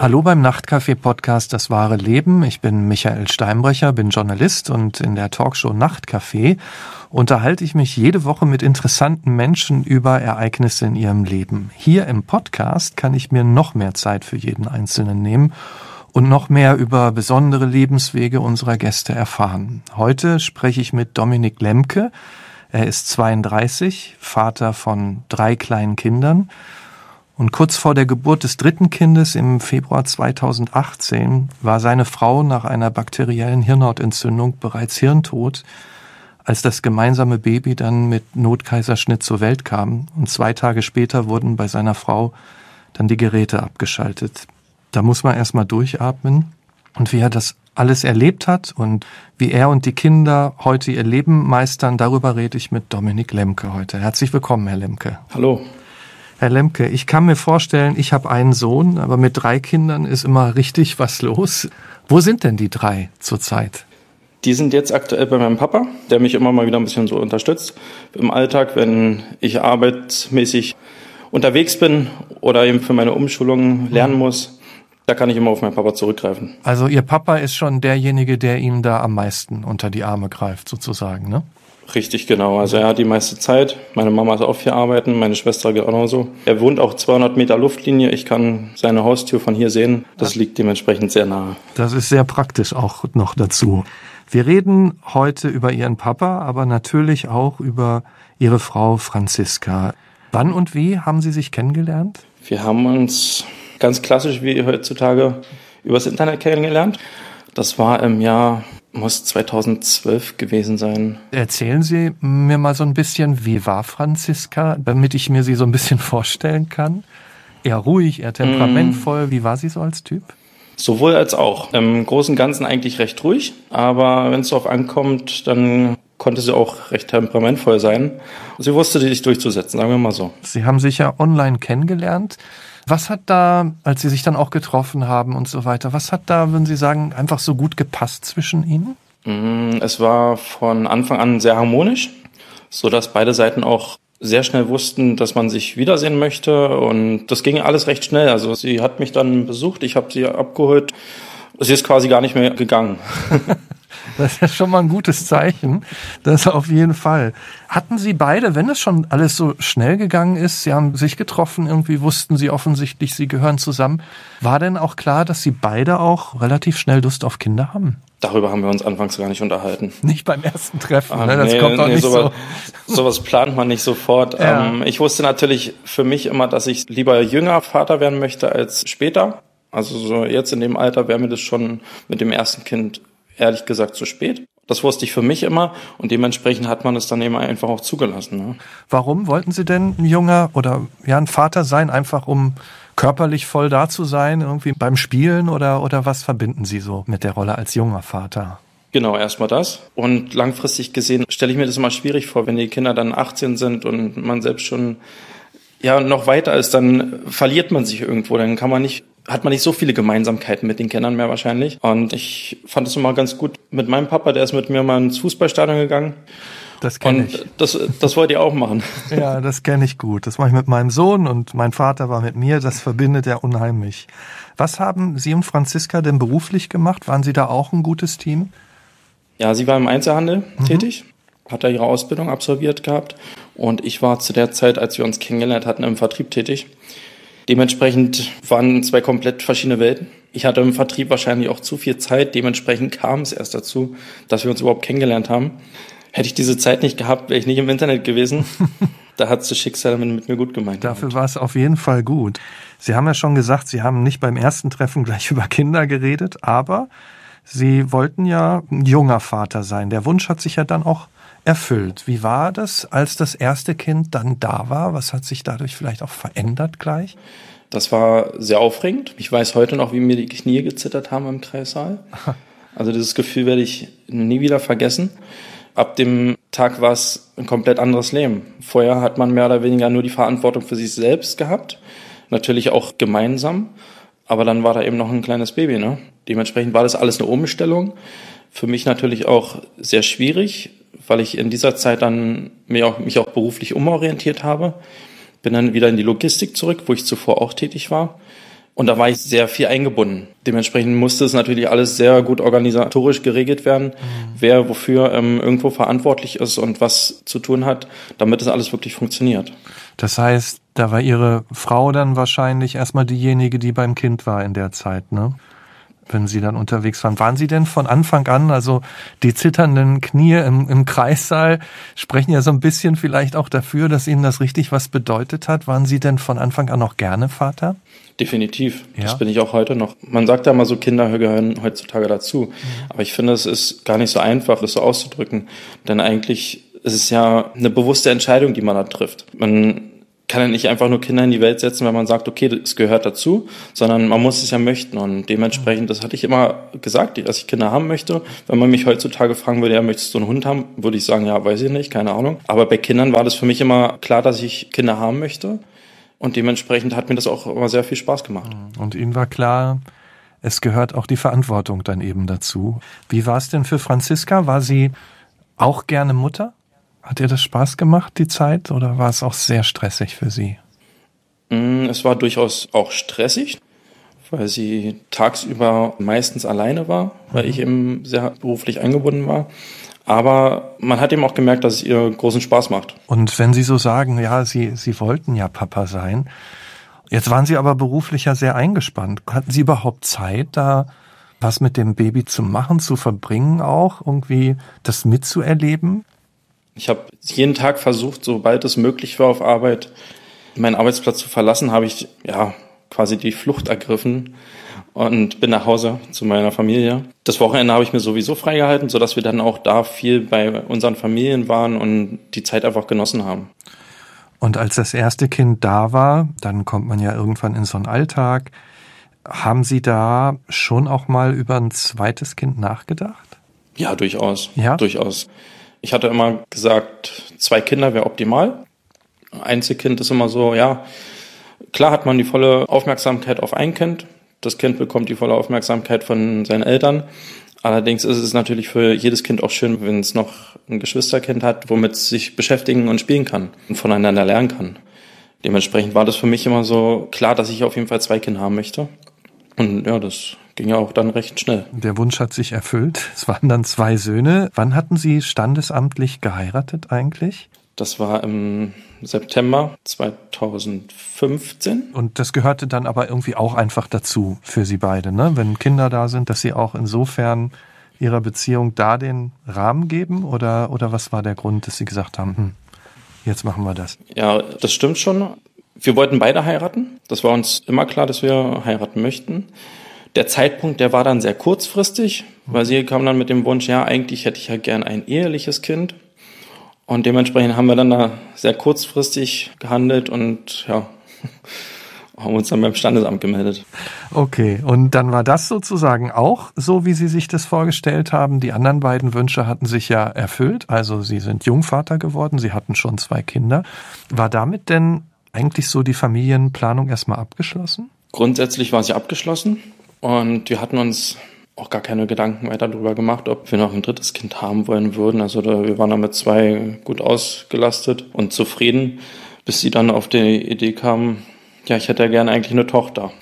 Hallo beim Nachtcafé-Podcast Das wahre Leben. Ich bin Michael Steinbrecher, bin Journalist und in der Talkshow Nachtcafé unterhalte ich mich jede Woche mit interessanten Menschen über Ereignisse in ihrem Leben. Hier im Podcast kann ich mir noch mehr Zeit für jeden Einzelnen nehmen und noch mehr über besondere Lebenswege unserer Gäste erfahren. Heute spreche ich mit Dominik Lemke. Er ist 32, Vater von drei kleinen Kindern und kurz vor der Geburt des dritten Kindes im Februar 2018 war seine Frau nach einer bakteriellen Hirnhautentzündung bereits hirntot, als das gemeinsame Baby dann mit Notkaiserschnitt zur Welt kam. Und zwei Tage später wurden bei seiner Frau dann die Geräte abgeschaltet. Da muss man erstmal durchatmen. Und wie er das alles erlebt hat und wie er und die Kinder heute ihr Leben meistern, darüber rede ich mit Dominik Lemke heute. Herzlich willkommen, Herr Lemke. Hallo. Herr Lemke, ich kann mir vorstellen, ich habe einen Sohn, aber mit drei Kindern ist immer richtig was los. Wo sind denn die drei zurzeit? Die sind jetzt aktuell bei meinem Papa, der mich immer mal wieder ein bisschen so unterstützt im Alltag, wenn ich arbeitsmäßig unterwegs bin oder eben für meine Umschulung lernen muss. Da kann ich immer auf meinen Papa zurückgreifen. Also Ihr Papa ist schon derjenige, der Ihnen da am meisten unter die Arme greift, sozusagen, ne? Richtig, genau. Also er hat die meiste Zeit. Meine Mama ist auch viel arbeiten, meine Schwester genauso. Er wohnt auch 200 Meter Luftlinie. Ich kann seine Haustür von hier sehen. Das liegt dementsprechend sehr nahe. Das ist sehr praktisch auch noch dazu. Wir reden heute über Ihren Papa, aber natürlich auch über Ihre Frau Franziska. Wann und wie haben Sie sich kennengelernt? Wir haben uns ganz klassisch wie heutzutage übers Internet kennengelernt. Das war im Jahr muss 2012 gewesen sein. Erzählen Sie mir mal so ein bisschen, wie war Franziska, damit ich mir sie so ein bisschen vorstellen kann? Eher ruhig, eher temperamentvoll. Mm. Wie war sie so als Typ? Sowohl als auch. Im Großen und Ganzen eigentlich recht ruhig, aber wenn es darauf ankommt, dann konnte sie auch recht temperamentvoll sein. Sie wusste sich durchzusetzen, sagen wir mal so. Sie haben sich ja online kennengelernt. Was hat da, als Sie sich dann auch getroffen haben und so weiter, was hat da, würden Sie sagen, einfach so gut gepasst zwischen Ihnen? Mm, es war von Anfang an sehr harmonisch, so dass beide Seiten auch sehr schnell wussten, dass man sich wiedersehen möchte und das ging alles recht schnell. Also sie hat mich dann besucht, ich habe sie abgeholt. Sie ist quasi gar nicht mehr gegangen. Das ist ja schon mal ein gutes Zeichen. Das auf jeden Fall. Hatten Sie beide, wenn es schon alles so schnell gegangen ist, Sie haben sich getroffen, irgendwie wussten Sie offensichtlich, Sie gehören zusammen. War denn auch klar, dass Sie beide auch relativ schnell Lust auf Kinder haben? Darüber haben wir uns anfangs gar nicht unterhalten. Nicht beim ersten Treffen, ah, ne? das nee, kommt auch nee, nicht sowas, so. Sowas plant man nicht sofort. Ja. Ähm, ich wusste natürlich für mich immer, dass ich lieber jünger Vater werden möchte als später. Also so jetzt in dem Alter wäre mir das schon mit dem ersten Kind ehrlich gesagt zu spät. Das wusste ich für mich immer und dementsprechend hat man es dann eben einfach auch zugelassen. Ne? Warum wollten Sie denn ein junger oder ja ein Vater sein, einfach um körperlich voll da zu sein, irgendwie beim Spielen oder, oder was verbinden Sie so mit der Rolle als junger Vater? Genau, erstmal das. Und langfristig gesehen stelle ich mir das immer schwierig vor, wenn die Kinder dann 18 sind und man selbst schon ja noch weiter ist, dann verliert man sich irgendwo. Dann kann man nicht hat man nicht so viele Gemeinsamkeiten mit den Kindern mehr wahrscheinlich. Und ich fand es immer ganz gut mit meinem Papa, der ist mit mir mal ins Fußballstadion gegangen. Das kenne ich. Das, das wollt ihr auch machen. Ja, das kenne ich gut. Das mache ich mit meinem Sohn und mein Vater war mit mir. Das verbindet er unheimlich. Was haben Sie und Franziska denn beruflich gemacht? Waren Sie da auch ein gutes Team? Ja, sie war im Einzelhandel mhm. tätig, hat da ihre Ausbildung absolviert gehabt und ich war zu der Zeit, als wir uns kennengelernt hatten, im Vertrieb tätig. Dementsprechend waren zwei komplett verschiedene Welten. Ich hatte im Vertrieb wahrscheinlich auch zu viel Zeit. Dementsprechend kam es erst dazu, dass wir uns überhaupt kennengelernt haben. Hätte ich diese Zeit nicht gehabt, wäre ich nicht im Internet gewesen. da hat das Schicksal mit, mir gut gemeint. Dafür war es auf jeden Fall gut. Sie haben ja schon gesagt, Sie haben nicht beim ersten Treffen gleich über Kinder geredet, aber Sie wollten ja ein junger Vater sein. Der Wunsch hat sich ja dann auch erfüllt. Wie war das, als das erste Kind dann da war? Was hat sich dadurch vielleicht auch verändert gleich? Das war sehr aufregend. Ich weiß heute noch, wie mir die Knie gezittert haben im Kreissaal. Also dieses Gefühl werde ich nie wieder vergessen. Ab dem Tag war es ein komplett anderes Leben. Vorher hat man mehr oder weniger nur die Verantwortung für sich selbst gehabt. Natürlich auch gemeinsam. Aber dann war da eben noch ein kleines Baby. Ne? Dementsprechend war das alles eine Umstellung. Für mich natürlich auch sehr schwierig, weil ich in dieser Zeit dann mich auch, mich auch beruflich umorientiert habe. Bin dann wieder in die Logistik zurück, wo ich zuvor auch tätig war. Und da war ich sehr viel eingebunden. Dementsprechend musste es natürlich alles sehr gut organisatorisch geregelt werden, mhm. wer wofür ähm, irgendwo verantwortlich ist und was zu tun hat, damit es alles wirklich funktioniert. Das heißt, da war Ihre Frau dann wahrscheinlich erstmal diejenige, die beim Kind war in der Zeit, ne? Wenn Sie dann unterwegs waren. Waren Sie denn von Anfang an, also die zitternden Knie im, im Kreissaal sprechen ja so ein bisschen vielleicht auch dafür, dass Ihnen das richtig was bedeutet hat. Waren Sie denn von Anfang an noch gerne Vater? Definitiv. Ja. Das bin ich auch heute noch. Man sagt ja mal so, Kinder gehören heutzutage dazu. Mhm. Aber ich finde, es ist gar nicht so einfach, das so auszudrücken. Denn eigentlich ist es ja eine bewusste Entscheidung, die man da trifft. Man kann ja nicht einfach nur Kinder in die Welt setzen, wenn man sagt, okay, es gehört dazu, sondern man muss es ja möchten. Und dementsprechend, das hatte ich immer gesagt, dass ich Kinder haben möchte. Wenn man mich heutzutage fragen würde, ja, möchtest du einen Hund haben, würde ich sagen, ja, weiß ich nicht, keine Ahnung. Aber bei Kindern war das für mich immer klar, dass ich Kinder haben möchte. Und dementsprechend hat mir das auch immer sehr viel Spaß gemacht. Und Ihnen war klar, es gehört auch die Verantwortung dann eben dazu. Wie war es denn für Franziska? War sie auch gerne Mutter? Hat ihr das Spaß gemacht, die Zeit, oder war es auch sehr stressig für Sie? Mm, es war durchaus auch stressig, weil sie tagsüber meistens alleine war, weil ich eben sehr beruflich eingebunden war. Aber man hat eben auch gemerkt, dass es ihr großen Spaß macht. Und wenn Sie so sagen, ja, Sie, Sie wollten ja Papa sein, jetzt waren Sie aber beruflich ja sehr eingespannt. Hatten Sie überhaupt Zeit, da was mit dem Baby zu machen, zu verbringen auch, irgendwie das mitzuerleben? Ich habe jeden Tag versucht, sobald es möglich war auf Arbeit, meinen Arbeitsplatz zu verlassen, habe ich ja quasi die Flucht ergriffen und bin nach Hause zu meiner Familie. Das Wochenende habe ich mir sowieso freigehalten, sodass wir dann auch da viel bei unseren Familien waren und die Zeit einfach genossen haben. Und als das erste Kind da war, dann kommt man ja irgendwann in so einen Alltag. Haben Sie da schon auch mal über ein zweites Kind nachgedacht? Ja, durchaus. Ja, durchaus. Ich hatte immer gesagt, zwei Kinder wäre optimal. Einzelkind ist immer so, ja, klar hat man die volle Aufmerksamkeit auf ein Kind. Das Kind bekommt die volle Aufmerksamkeit von seinen Eltern. Allerdings ist es natürlich für jedes Kind auch schön, wenn es noch ein Geschwisterkind hat, womit es sich beschäftigen und spielen kann und voneinander lernen kann. Dementsprechend war das für mich immer so klar, dass ich auf jeden Fall zwei Kinder haben möchte. Und ja, das ging ja auch dann recht schnell. Der Wunsch hat sich erfüllt. Es waren dann zwei Söhne. Wann hatten Sie standesamtlich geheiratet eigentlich? Das war im September 2015. Und das gehörte dann aber irgendwie auch einfach dazu für Sie beide, ne? Wenn Kinder da sind, dass Sie auch insofern Ihrer Beziehung da den Rahmen geben? Oder, oder was war der Grund, dass Sie gesagt haben, hm, jetzt machen wir das? Ja, das stimmt schon. Wir wollten beide heiraten. Das war uns immer klar, dass wir heiraten möchten. Der Zeitpunkt, der war dann sehr kurzfristig, weil sie kam dann mit dem Wunsch, ja, eigentlich hätte ich ja gern ein eheliches Kind. Und dementsprechend haben wir dann da sehr kurzfristig gehandelt und ja, haben uns dann beim Standesamt gemeldet. Okay, und dann war das sozusagen auch so, wie Sie sich das vorgestellt haben. Die anderen beiden Wünsche hatten sich ja erfüllt. Also Sie sind Jungvater geworden, Sie hatten schon zwei Kinder. War damit denn eigentlich so die Familienplanung erstmal abgeschlossen? Grundsätzlich war sie abgeschlossen. Und wir hatten uns auch gar keine Gedanken weiter darüber gemacht, ob wir noch ein drittes Kind haben wollen würden. Also da, wir waren damit zwei gut ausgelastet und zufrieden, bis sie dann auf die Idee kamen, ja, ich hätte ja gerne eigentlich eine Tochter.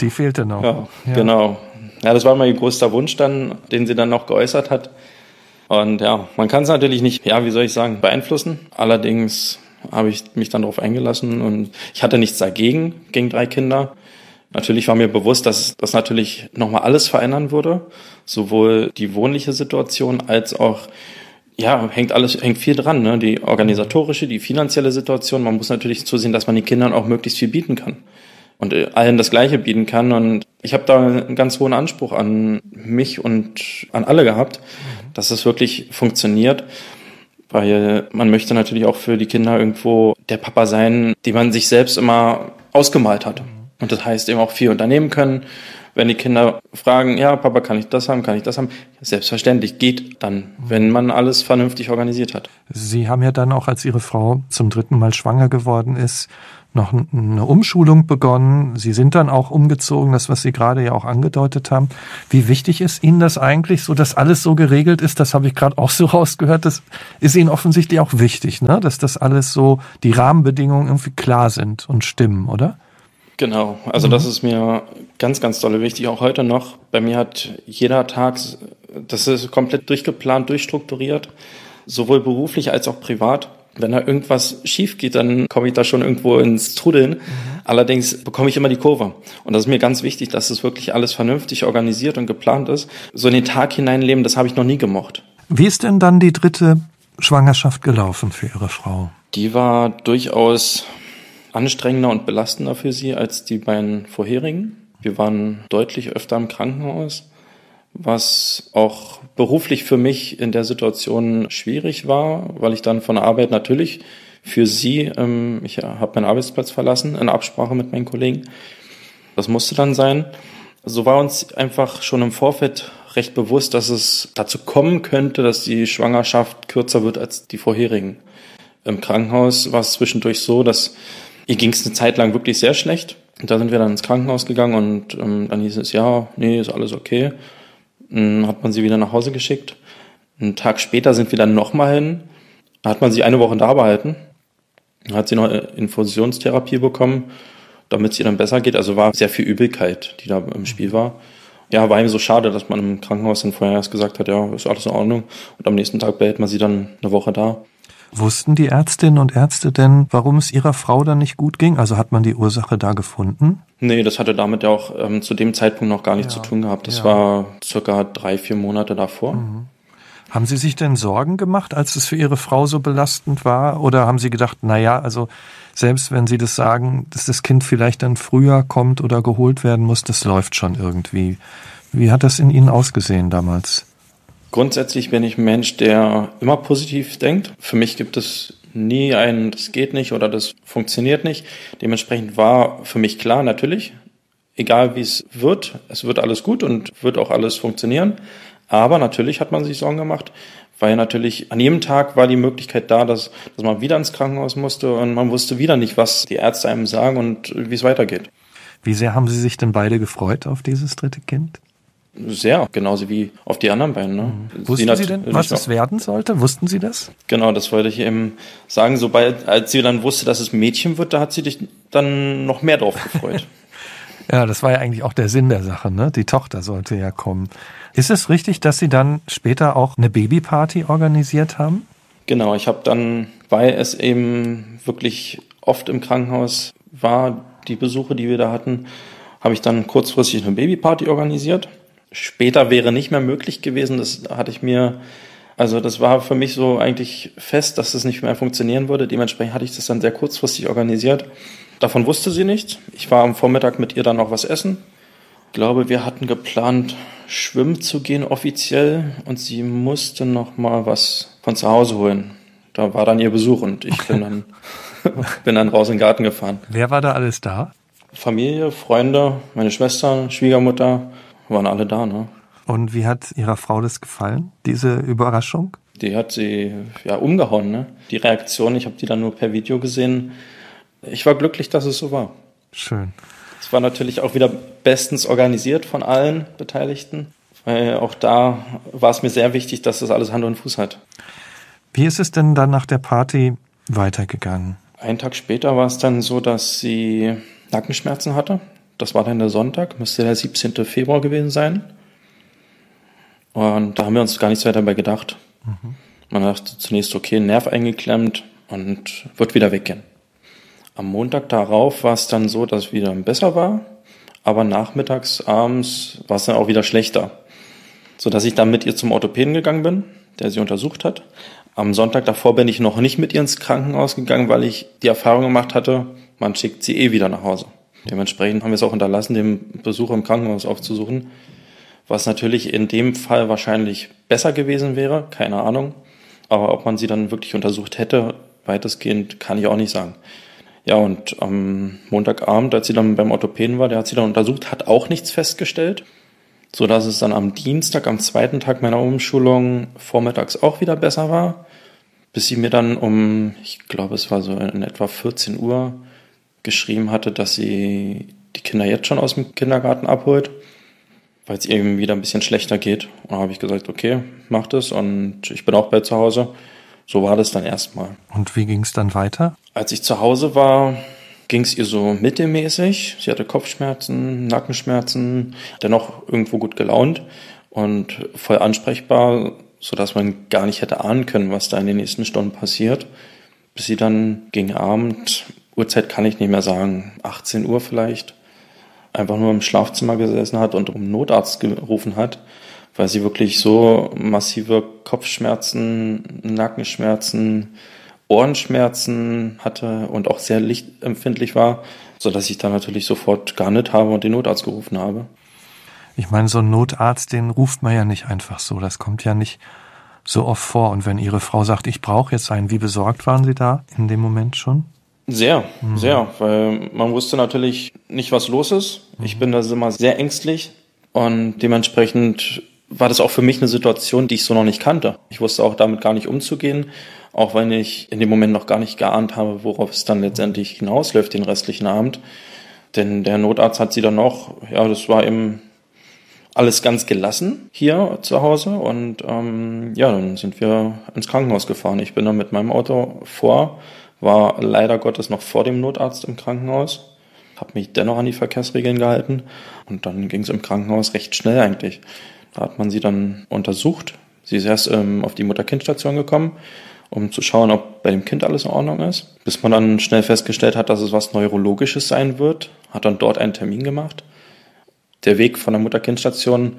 Die fehlte noch. Ja, ja, genau. Ja, das war mein größter Wunsch dann, den sie dann noch geäußert hat. Und ja, man kann es natürlich nicht, ja, wie soll ich sagen, beeinflussen. Allerdings habe ich mich dann darauf eingelassen und ich hatte nichts dagegen, gegen drei Kinder. Natürlich war mir bewusst, dass das natürlich nochmal alles verändern würde. Sowohl die wohnliche Situation als auch, ja, hängt alles, hängt viel dran, ne? Die organisatorische, die finanzielle Situation. Man muss natürlich zusehen, dass man den Kindern auch möglichst viel bieten kann. Und äh, allen das Gleiche bieten kann. Und ich habe da einen ganz hohen Anspruch an mich und an alle gehabt, dass es wirklich funktioniert. Weil man möchte natürlich auch für die Kinder irgendwo der Papa sein, den man sich selbst immer ausgemalt hat. Und das heißt eben auch viel unternehmen können. Wenn die Kinder fragen, ja, Papa, kann ich das haben, kann ich das haben? Selbstverständlich geht dann, wenn man alles vernünftig organisiert hat. Sie haben ja dann auch, als Ihre Frau zum dritten Mal schwanger geworden ist, noch eine Umschulung begonnen. Sie sind dann auch umgezogen, das, was Sie gerade ja auch angedeutet haben. Wie wichtig ist Ihnen das eigentlich, so dass alles so geregelt ist? Das habe ich gerade auch so rausgehört. Das ist Ihnen offensichtlich auch wichtig, ne? dass das alles so, die Rahmenbedingungen irgendwie klar sind und stimmen, oder? Genau, also mhm. das ist mir ganz, ganz dolle wichtig, auch heute noch. Bei mir hat jeder Tag, das ist komplett durchgeplant, durchstrukturiert, sowohl beruflich als auch privat. Wenn da irgendwas schief geht, dann komme ich da schon irgendwo ins Trudeln. Mhm. Allerdings bekomme ich immer die Kurve. Und das ist mir ganz wichtig, dass es wirklich alles vernünftig organisiert und geplant ist. So in den Tag hineinleben, das habe ich noch nie gemocht. Wie ist denn dann die dritte Schwangerschaft gelaufen für Ihre Frau? Die war durchaus anstrengender und belastender für sie als die beiden vorherigen. Wir waren deutlich öfter im Krankenhaus, was auch beruflich für mich in der Situation schwierig war, weil ich dann von der Arbeit natürlich für sie, ähm, ich habe meinen Arbeitsplatz verlassen in Absprache mit meinen Kollegen. Das musste dann sein. So war uns einfach schon im Vorfeld recht bewusst, dass es dazu kommen könnte, dass die Schwangerschaft kürzer wird als die vorherigen. Im Krankenhaus war es zwischendurch so, dass ihr ging es eine Zeit lang wirklich sehr schlecht. Und da sind wir dann ins Krankenhaus gegangen und ähm, dann hieß es, ja, nee, ist alles okay. Dann hat man sie wieder nach Hause geschickt. Einen Tag später sind wir dann nochmal hin. Da hat man sie eine Woche da behalten. Dann hat sie noch Infusionstherapie bekommen, damit es ihr dann besser geht. Also war sehr viel Übelkeit, die da im Spiel war. Ja, war ihm so schade, dass man im Krankenhaus dann vorher erst gesagt hat, ja, ist alles in Ordnung. Und am nächsten Tag behält man sie dann eine Woche da. Wussten die Ärztinnen und Ärzte denn, warum es ihrer Frau dann nicht gut ging? Also hat man die Ursache da gefunden? Nee, das hatte damit ja auch ähm, zu dem Zeitpunkt noch gar nichts ja, zu tun gehabt. Das ja. war circa drei, vier Monate davor. Mhm. Haben Sie sich denn Sorgen gemacht, als es für Ihre Frau so belastend war? Oder haben Sie gedacht, na ja, also selbst wenn Sie das sagen, dass das Kind vielleicht dann früher kommt oder geholt werden muss, das läuft schon irgendwie. Wie hat das in Ihnen ausgesehen damals? Grundsätzlich bin ich ein Mensch, der immer positiv denkt. Für mich gibt es nie ein, das geht nicht oder das funktioniert nicht. Dementsprechend war für mich klar, natürlich, egal wie es wird, es wird alles gut und wird auch alles funktionieren. Aber natürlich hat man sich Sorgen gemacht, weil natürlich an jedem Tag war die Möglichkeit da, dass, dass man wieder ins Krankenhaus musste und man wusste wieder nicht, was die Ärzte einem sagen und wie es weitergeht. Wie sehr haben Sie sich denn beide gefreut auf dieses dritte Kind? Sehr, genauso wie auf die anderen beiden. Ne? Mhm. Wussten sie, Sie denn, was es werden sollte? Wussten Sie das? Genau, das wollte ich eben sagen. Sobald, als sie dann wusste, dass es Mädchen wird, da hat sie dich dann noch mehr drauf gefreut. ja, das war ja eigentlich auch der Sinn der Sache. Ne? Die Tochter sollte ja kommen. Ist es richtig, dass Sie dann später auch eine Babyparty organisiert haben? Genau, ich habe dann, weil es eben wirklich oft im Krankenhaus war, die Besuche, die wir da hatten, habe ich dann kurzfristig eine Babyparty organisiert später wäre nicht mehr möglich gewesen. Das hatte ich mir, also das war für mich so eigentlich fest, dass das nicht mehr funktionieren würde. Dementsprechend hatte ich das dann sehr kurzfristig organisiert. Davon wusste sie nichts. Ich war am Vormittag mit ihr dann noch was essen. Ich glaube, wir hatten geplant, schwimmen zu gehen offiziell und sie musste noch mal was von zu Hause holen. Da war dann ihr Besuch und ich bin dann, bin dann raus in den Garten gefahren. Wer war da alles da? Familie, Freunde, meine Schwester, Schwiegermutter, waren alle da, ne? Und wie hat Ihrer Frau das gefallen, diese Überraschung? Die hat sie ja umgehauen, ne? Die Reaktion, ich habe die dann nur per Video gesehen. Ich war glücklich, dass es so war. Schön. Es war natürlich auch wieder bestens organisiert von allen Beteiligten, weil auch da war es mir sehr wichtig, dass das alles Hand und Fuß hat. Wie ist es denn dann nach der Party weitergegangen? Einen Tag später war es dann so, dass sie Nackenschmerzen hatte. Das war dann der Sonntag, müsste der 17. Februar gewesen sein. Und da haben wir uns gar nichts weiter dabei gedacht. Mhm. Man dachte zunächst, okay, Nerv eingeklemmt und wird wieder weggehen. Am Montag darauf war es dann so, dass es wieder besser war, aber nachmittags, abends war es dann auch wieder schlechter. So dass ich dann mit ihr zum Orthopäden gegangen bin, der sie untersucht hat. Am Sonntag davor bin ich noch nicht mit ihr ins Krankenhaus gegangen, weil ich die Erfahrung gemacht hatte, man schickt sie eh wieder nach Hause. Dementsprechend haben wir es auch unterlassen, den Besucher im Krankenhaus aufzusuchen, was natürlich in dem Fall wahrscheinlich besser gewesen wäre, keine Ahnung. Aber ob man sie dann wirklich untersucht hätte, weitestgehend, kann ich auch nicht sagen. Ja, und am Montagabend, als sie dann beim Orthopäden war, der hat sie dann untersucht, hat auch nichts festgestellt, so dass es dann am Dienstag, am zweiten Tag meiner Umschulung, vormittags auch wieder besser war, bis sie mir dann um, ich glaube, es war so in etwa 14 Uhr, geschrieben hatte, dass sie die Kinder jetzt schon aus dem Kindergarten abholt, weil es ihr wieder ein bisschen schlechter geht. Und da habe ich gesagt, okay, mach das und ich bin auch bei zu Hause. So war das dann erstmal. Und wie ging es dann weiter? Als ich zu Hause war, ging es ihr so mittelmäßig. Sie hatte Kopfschmerzen, Nackenschmerzen, dennoch irgendwo gut gelaunt und voll ansprechbar, so dass man gar nicht hätte ahnen können, was da in den nächsten Stunden passiert. Bis sie dann gegen Abend, Uhrzeit kann ich nicht mehr sagen, 18 Uhr vielleicht, einfach nur im Schlafzimmer gesessen hat und um Notarzt gerufen hat, weil sie wirklich so massive Kopfschmerzen, Nackenschmerzen, Ohrenschmerzen hatte und auch sehr lichtempfindlich war, so dass ich dann natürlich sofort gehandelt habe und den Notarzt gerufen habe. Ich meine, so ein Notarzt, den ruft man ja nicht einfach so. Das kommt ja nicht so oft vor. Und wenn Ihre Frau sagt, ich brauche jetzt einen, wie besorgt waren Sie da in dem Moment schon? Sehr, mhm. sehr, weil man wusste natürlich nicht, was los ist. Mhm. Ich bin da immer sehr ängstlich und dementsprechend war das auch für mich eine Situation, die ich so noch nicht kannte. Ich wusste auch damit gar nicht umzugehen, auch wenn ich in dem Moment noch gar nicht geahnt habe, worauf es dann letztendlich hinausläuft den restlichen Abend. Denn der Notarzt hat sie dann noch, ja, das war eben alles ganz gelassen hier zu Hause und ähm, ja, dann sind wir ins Krankenhaus gefahren. Ich bin dann mit meinem Auto vor, war leider Gottes noch vor dem Notarzt im Krankenhaus, habe mich dennoch an die Verkehrsregeln gehalten und dann ging es im Krankenhaus recht schnell eigentlich. Da hat man sie dann untersucht. Sie ist erst ähm, auf die Mutter-Kind-Station gekommen, um zu schauen, ob bei dem Kind alles in Ordnung ist. Bis man dann schnell festgestellt hat, dass es was Neurologisches sein wird, hat dann dort einen Termin gemacht der Weg von der Mutter-Kind-Station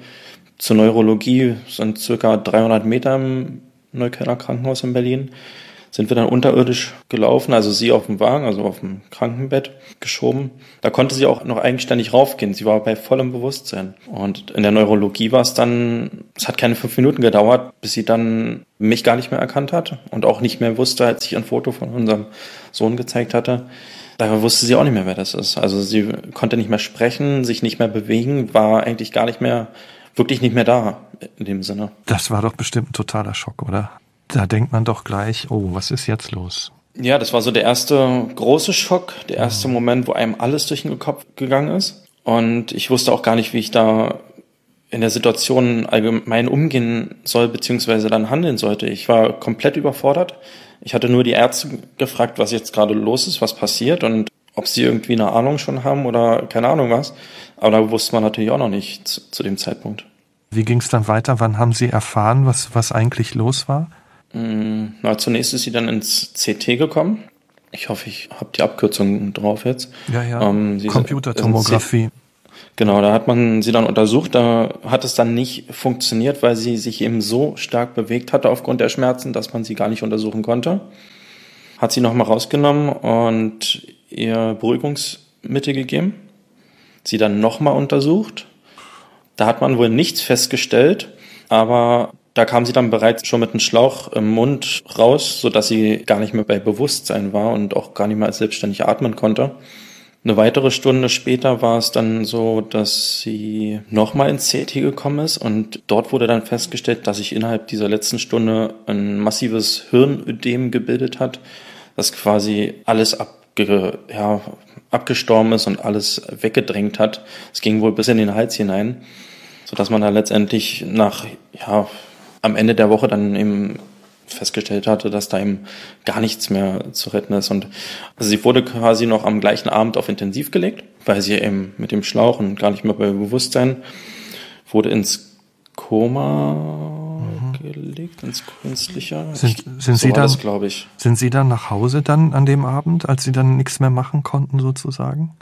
zur Neurologie sind circa 300 Meter im Neuköllner Krankenhaus in Berlin. Sind wir dann unterirdisch gelaufen, also sie auf dem Wagen, also auf dem Krankenbett geschoben. Da konnte sie auch noch eigenständig raufgehen. Sie war bei vollem Bewusstsein. Und in der Neurologie war es dann, es hat keine fünf Minuten gedauert, bis sie dann mich gar nicht mehr erkannt hat und auch nicht mehr wusste, als ich ein Foto von unserem Sohn gezeigt hatte, da wusste sie auch nicht mehr, wer das ist. Also sie konnte nicht mehr sprechen, sich nicht mehr bewegen, war eigentlich gar nicht mehr, wirklich nicht mehr da in dem Sinne. Das war doch bestimmt ein totaler Schock, oder? Da denkt man doch gleich, oh, was ist jetzt los? Ja, das war so der erste große Schock, der erste. Moment, wo einem alles durch den Kopf gegangen ist. Und ich wusste auch gar nicht, wie ich da in der Situation allgemein umgehen soll, beziehungsweise dann handeln sollte. Ich war komplett überfordert. Ich hatte nur die Ärzte gefragt, was jetzt gerade los ist, was passiert und ob sie irgendwie eine Ahnung schon haben oder keine Ahnung was. Aber da wusste man natürlich auch noch nicht zu, zu dem Zeitpunkt. Wie ging es dann weiter? Wann haben Sie erfahren, was, was eigentlich los war? Mm, na, zunächst ist sie dann ins CT gekommen. Ich hoffe, ich habe die Abkürzung drauf jetzt. Ja, ja. Ähm, Computertomographie. Genau, da hat man sie dann untersucht, da hat es dann nicht funktioniert, weil sie sich eben so stark bewegt hatte aufgrund der Schmerzen, dass man sie gar nicht untersuchen konnte. Hat sie nochmal rausgenommen und ihr Beruhigungsmittel gegeben. Sie dann nochmal untersucht. Da hat man wohl nichts festgestellt, aber da kam sie dann bereits schon mit einem Schlauch im Mund raus, sodass sie gar nicht mehr bei Bewusstsein war und auch gar nicht mehr selbstständig atmen konnte. Eine weitere Stunde später war es dann so, dass sie nochmal ins CT gekommen ist und dort wurde dann festgestellt, dass sich innerhalb dieser letzten Stunde ein massives Hirnödem gebildet hat, das quasi alles abge, ja, abgestorben ist und alles weggedrängt hat. Es ging wohl bis in den Hals hinein, sodass man da letztendlich nach, ja, am Ende der Woche dann eben festgestellt hatte, dass da eben gar nichts mehr zu retten ist. Und also sie wurde quasi noch am gleichen Abend auf Intensiv gelegt, weil sie eben mit dem Schlauch und gar nicht mehr bei Bewusstsein wurde ins Koma mhm. gelegt, ins künstliche. Sind, sind so Sie dann, glaube ich. Sind Sie dann nach Hause dann an dem Abend, als Sie dann nichts mehr machen konnten sozusagen?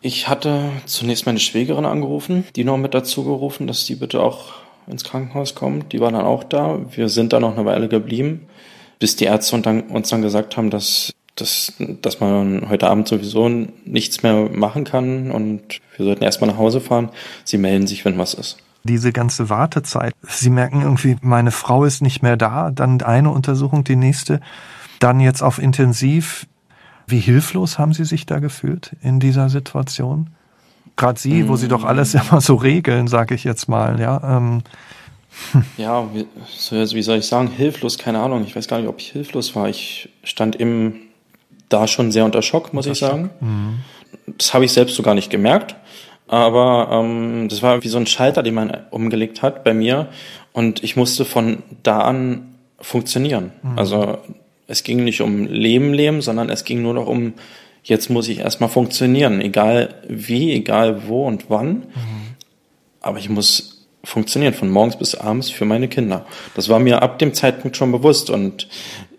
Ich hatte zunächst meine Schwägerin angerufen, die noch mit dazu gerufen, dass die bitte auch ins Krankenhaus kommt. Die war dann auch da. Wir sind da noch eine Weile geblieben, bis die Ärzte uns dann gesagt haben, dass, dass, dass man heute Abend sowieso nichts mehr machen kann und wir sollten erstmal nach Hause fahren. Sie melden sich, wenn was ist. Diese ganze Wartezeit. Sie merken irgendwie, meine Frau ist nicht mehr da, dann eine Untersuchung, die nächste, dann jetzt auf Intensiv. Wie hilflos haben Sie sich da gefühlt in dieser Situation? Gerade Sie, wo Sie doch alles immer so regeln, sage ich jetzt mal, ja. Ähm. Ja, wie, wie soll ich sagen, hilflos, keine Ahnung. Ich weiß gar nicht, ob ich hilflos war. Ich stand eben da schon sehr unter Schock, muss unter ich sagen. Mhm. Das habe ich selbst so gar nicht gemerkt. Aber ähm, das war wie so ein Schalter, den man umgelegt hat bei mir. Und ich musste von da an funktionieren. Mhm. Also es ging nicht um Leben, Leben, sondern es ging nur noch um jetzt muss ich erstmal funktionieren, egal wie, egal wo und wann. Mhm. Aber ich muss funktionieren von morgens bis abends für meine Kinder. Das war mir ab dem Zeitpunkt schon bewusst und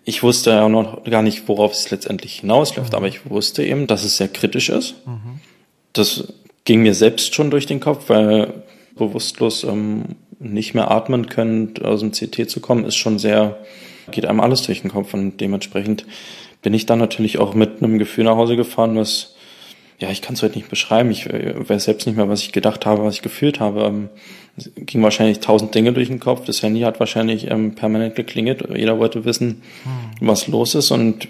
ich wusste ja noch gar nicht, worauf es letztendlich hinausläuft, mhm. aber ich wusste eben, dass es sehr kritisch ist. Mhm. Das ging mir selbst schon durch den Kopf, weil bewusstlos ähm, nicht mehr atmen können, aus dem CT zu kommen, ist schon sehr, geht einem alles durch den Kopf und dementsprechend bin ich dann natürlich auch mit einem Gefühl nach Hause gefahren, was, ja, ich kann es heute nicht beschreiben. Ich äh, weiß selbst nicht mehr, was ich gedacht habe, was ich gefühlt habe. Ähm, es ging wahrscheinlich tausend Dinge durch den Kopf. Das Handy hat wahrscheinlich ähm, permanent geklingelt. Jeder wollte wissen, hm. was los ist und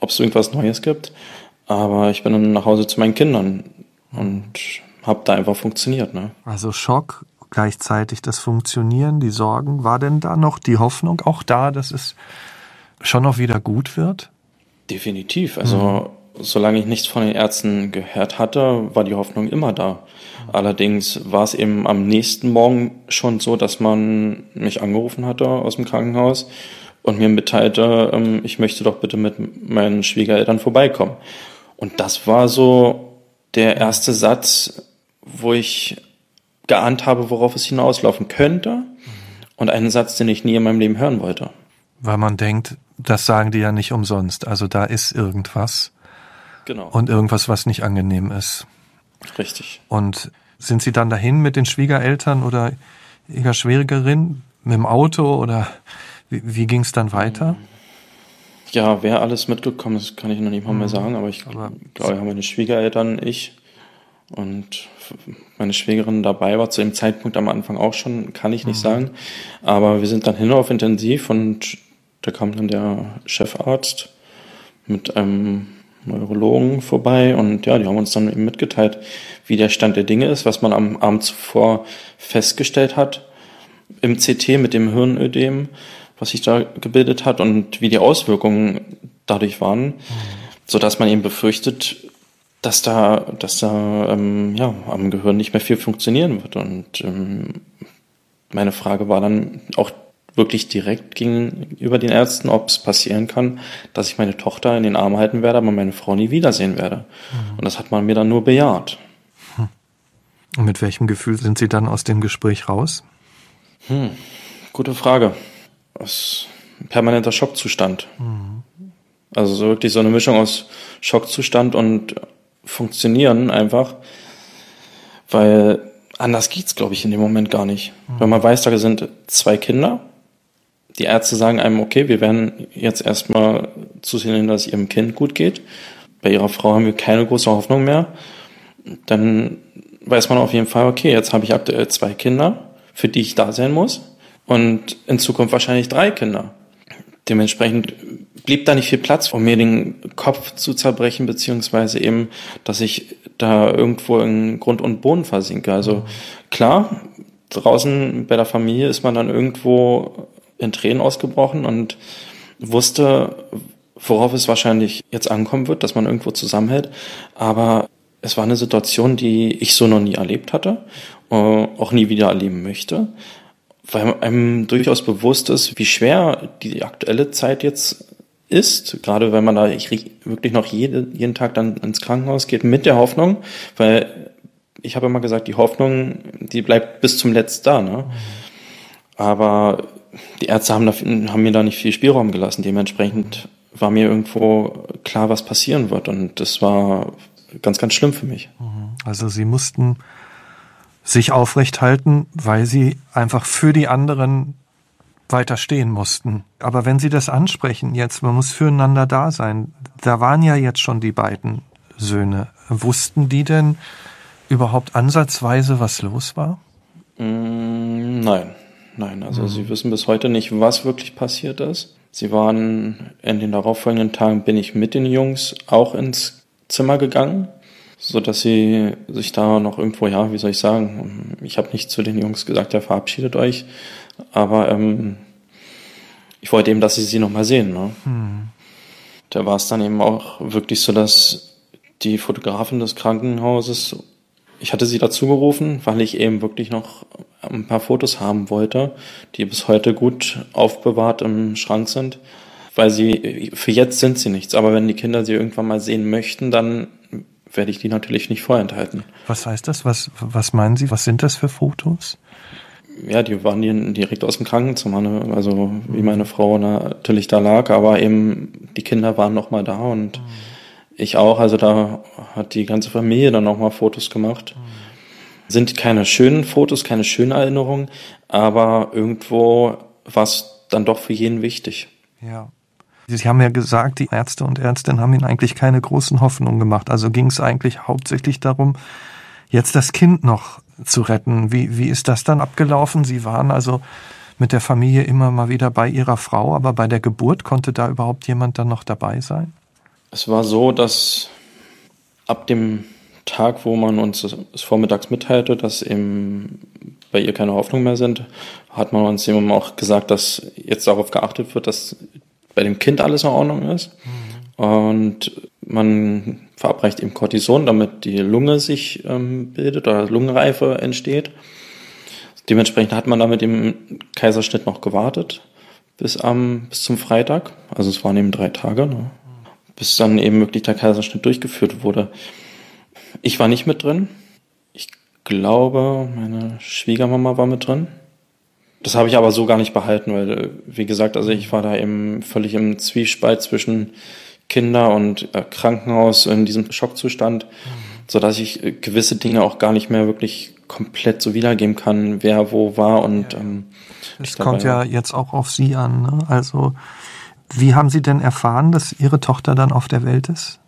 ob es irgendwas Neues gibt. Aber ich bin dann nach Hause zu meinen Kindern und habe da einfach funktioniert. Ne? Also Schock, gleichzeitig das Funktionieren, die Sorgen. War denn da noch die Hoffnung auch da, dass es schon noch wieder gut wird? Definitiv. Also mhm. solange ich nichts von den Ärzten gehört hatte, war die Hoffnung immer da. Allerdings war es eben am nächsten Morgen schon so, dass man mich angerufen hatte aus dem Krankenhaus und mir mitteilte, ähm, ich möchte doch bitte mit meinen Schwiegereltern vorbeikommen. Und das war so der erste Satz, wo ich geahnt habe, worauf es hinauslaufen könnte. Und einen Satz, den ich nie in meinem Leben hören wollte. Weil man denkt, das sagen die ja nicht umsonst. Also da ist irgendwas. Genau. Und irgendwas, was nicht angenehm ist. Richtig. Und sind Sie dann dahin mit den Schwiegereltern oder Ihrer Schwägerin mit dem Auto oder wie, wie ging es dann weiter? Ja, wer alles mitgekommen ist, kann ich noch nicht mal mehr mhm. sagen, aber ich glaube, ja, meine Schwiegereltern, ich und meine Schwägerin dabei war zu dem Zeitpunkt am Anfang auch schon, kann ich nicht mhm. sagen. Aber wir sind dann hin auf Intensiv und da kam dann der Chefarzt mit einem Neurologen vorbei und ja, die haben uns dann eben mitgeteilt, wie der Stand der Dinge ist, was man am Abend zuvor festgestellt hat im CT mit dem Hirnödem, was sich da gebildet hat und wie die Auswirkungen dadurch waren, mhm. so dass man eben befürchtet, dass da, dass da ähm, ja, am Gehirn nicht mehr viel funktionieren wird. Und ähm, meine Frage war dann auch wirklich direkt gegenüber den Ärzten, ob es passieren kann, dass ich meine Tochter in den Arm halten werde, aber meine Frau nie wiedersehen werde. Mhm. Und das hat man mir dann nur bejaht. Hm. Und mit welchem Gefühl sind Sie dann aus dem Gespräch raus? Hm, gute Frage. Aus permanenter Schockzustand. Mhm. Also so wirklich so eine Mischung aus Schockzustand und funktionieren einfach, weil anders geht's, glaube ich, in dem Moment gar nicht. Mhm. Wenn man weiß, da sind zwei Kinder, die Ärzte sagen einem, okay, wir werden jetzt erstmal zusehen, dass es ihrem Kind gut geht. Bei ihrer Frau haben wir keine große Hoffnung mehr. Dann weiß man auf jeden Fall, okay, jetzt habe ich aktuell zwei Kinder, für die ich da sein muss. Und in Zukunft wahrscheinlich drei Kinder. Dementsprechend blieb da nicht viel Platz, um mir den Kopf zu zerbrechen, beziehungsweise eben, dass ich da irgendwo in Grund und Boden versinke. Also klar, draußen bei der Familie ist man dann irgendwo in Tränen ausgebrochen und wusste, worauf es wahrscheinlich jetzt ankommen wird, dass man irgendwo zusammenhält. Aber es war eine Situation, die ich so noch nie erlebt hatte, äh, auch nie wieder erleben möchte, weil einem durchaus bewusst ist, wie schwer die aktuelle Zeit jetzt ist, gerade wenn man da wirklich noch jede, jeden Tag dann ins Krankenhaus geht, mit der Hoffnung, weil ich habe immer gesagt, die Hoffnung, die bleibt bis zum Letzt da. Ne? Aber die Ärzte haben, da, haben mir da nicht viel Spielraum gelassen. Dementsprechend war mir irgendwo klar, was passieren wird. Und das war ganz, ganz schlimm für mich. Mhm. Also Sie mussten sich aufrecht halten, weil Sie einfach für die anderen weiter stehen mussten. Aber wenn Sie das ansprechen jetzt, man muss füreinander da sein. Da waren ja jetzt schon die beiden Söhne. Wussten die denn überhaupt ansatzweise, was los war? Mm, nein, nein. Also mhm. sie wissen bis heute nicht, was wirklich passiert ist. Sie waren in den darauffolgenden Tagen bin ich mit den Jungs auch ins Zimmer gegangen, so dass sie sich da noch irgendwo, ja, wie soll ich sagen, ich habe nicht zu den Jungs gesagt, ja, verabschiedet euch, aber ähm, ich wollte eben, dass sie sie nochmal sehen. Ne? Hm. Da war es dann eben auch wirklich so, dass die Fotografin des Krankenhauses, ich hatte sie dazu gerufen, weil ich eben wirklich noch ein paar Fotos haben wollte, die bis heute gut aufbewahrt im Schrank sind, weil sie, für jetzt sind sie nichts. Aber wenn die Kinder sie irgendwann mal sehen möchten, dann werde ich die natürlich nicht vorenthalten. Was heißt das? Was, was meinen Sie? Was sind das für Fotos? Ja, die waren direkt aus dem Krankenzimmer, ne? also wie meine Frau natürlich da lag, aber eben die Kinder waren noch mal da und mhm. ich auch. Also da hat die ganze Familie dann noch mal Fotos gemacht. Mhm. Sind keine schönen Fotos, keine schönen Erinnerungen, aber irgendwo war es dann doch für jeden wichtig. Ja. Sie haben ja gesagt, die Ärzte und Ärztinnen haben Ihnen eigentlich keine großen Hoffnungen gemacht. Also ging es eigentlich hauptsächlich darum, jetzt das Kind noch zu retten. Wie, wie ist das dann abgelaufen? Sie waren also mit der Familie immer mal wieder bei Ihrer Frau, aber bei der Geburt konnte da überhaupt jemand dann noch dabei sein? Es war so, dass ab dem Tag, wo man uns es vormittags mitteilte, dass eben bei ihr keine Hoffnung mehr sind, hat man uns eben auch gesagt, dass jetzt darauf geachtet wird, dass bei dem Kind alles in Ordnung ist. Mhm. Und man verabreicht eben Cortison, damit die Lunge sich ähm, bildet oder Lungenreife entsteht. Dementsprechend hat man damit im Kaiserschnitt noch gewartet bis am bis zum Freitag. Also es waren eben drei Tage, ne? bis dann eben wirklich der Kaiserschnitt durchgeführt wurde. Ich war nicht mit drin. Ich glaube, meine Schwiegermama war mit drin. Das habe ich aber so gar nicht behalten, weil, wie gesagt, also ich war da eben völlig im Zwiespalt zwischen Kinder und äh, Krankenhaus in diesem Schockzustand, mhm. so dass ich äh, gewisse Dinge auch gar nicht mehr wirklich komplett so wiedergeben kann, wer wo war und ja. ähm, es kommt ja jetzt auch auf Sie an. Ne? Also wie haben Sie denn erfahren, dass Ihre Tochter dann auf der Welt ist?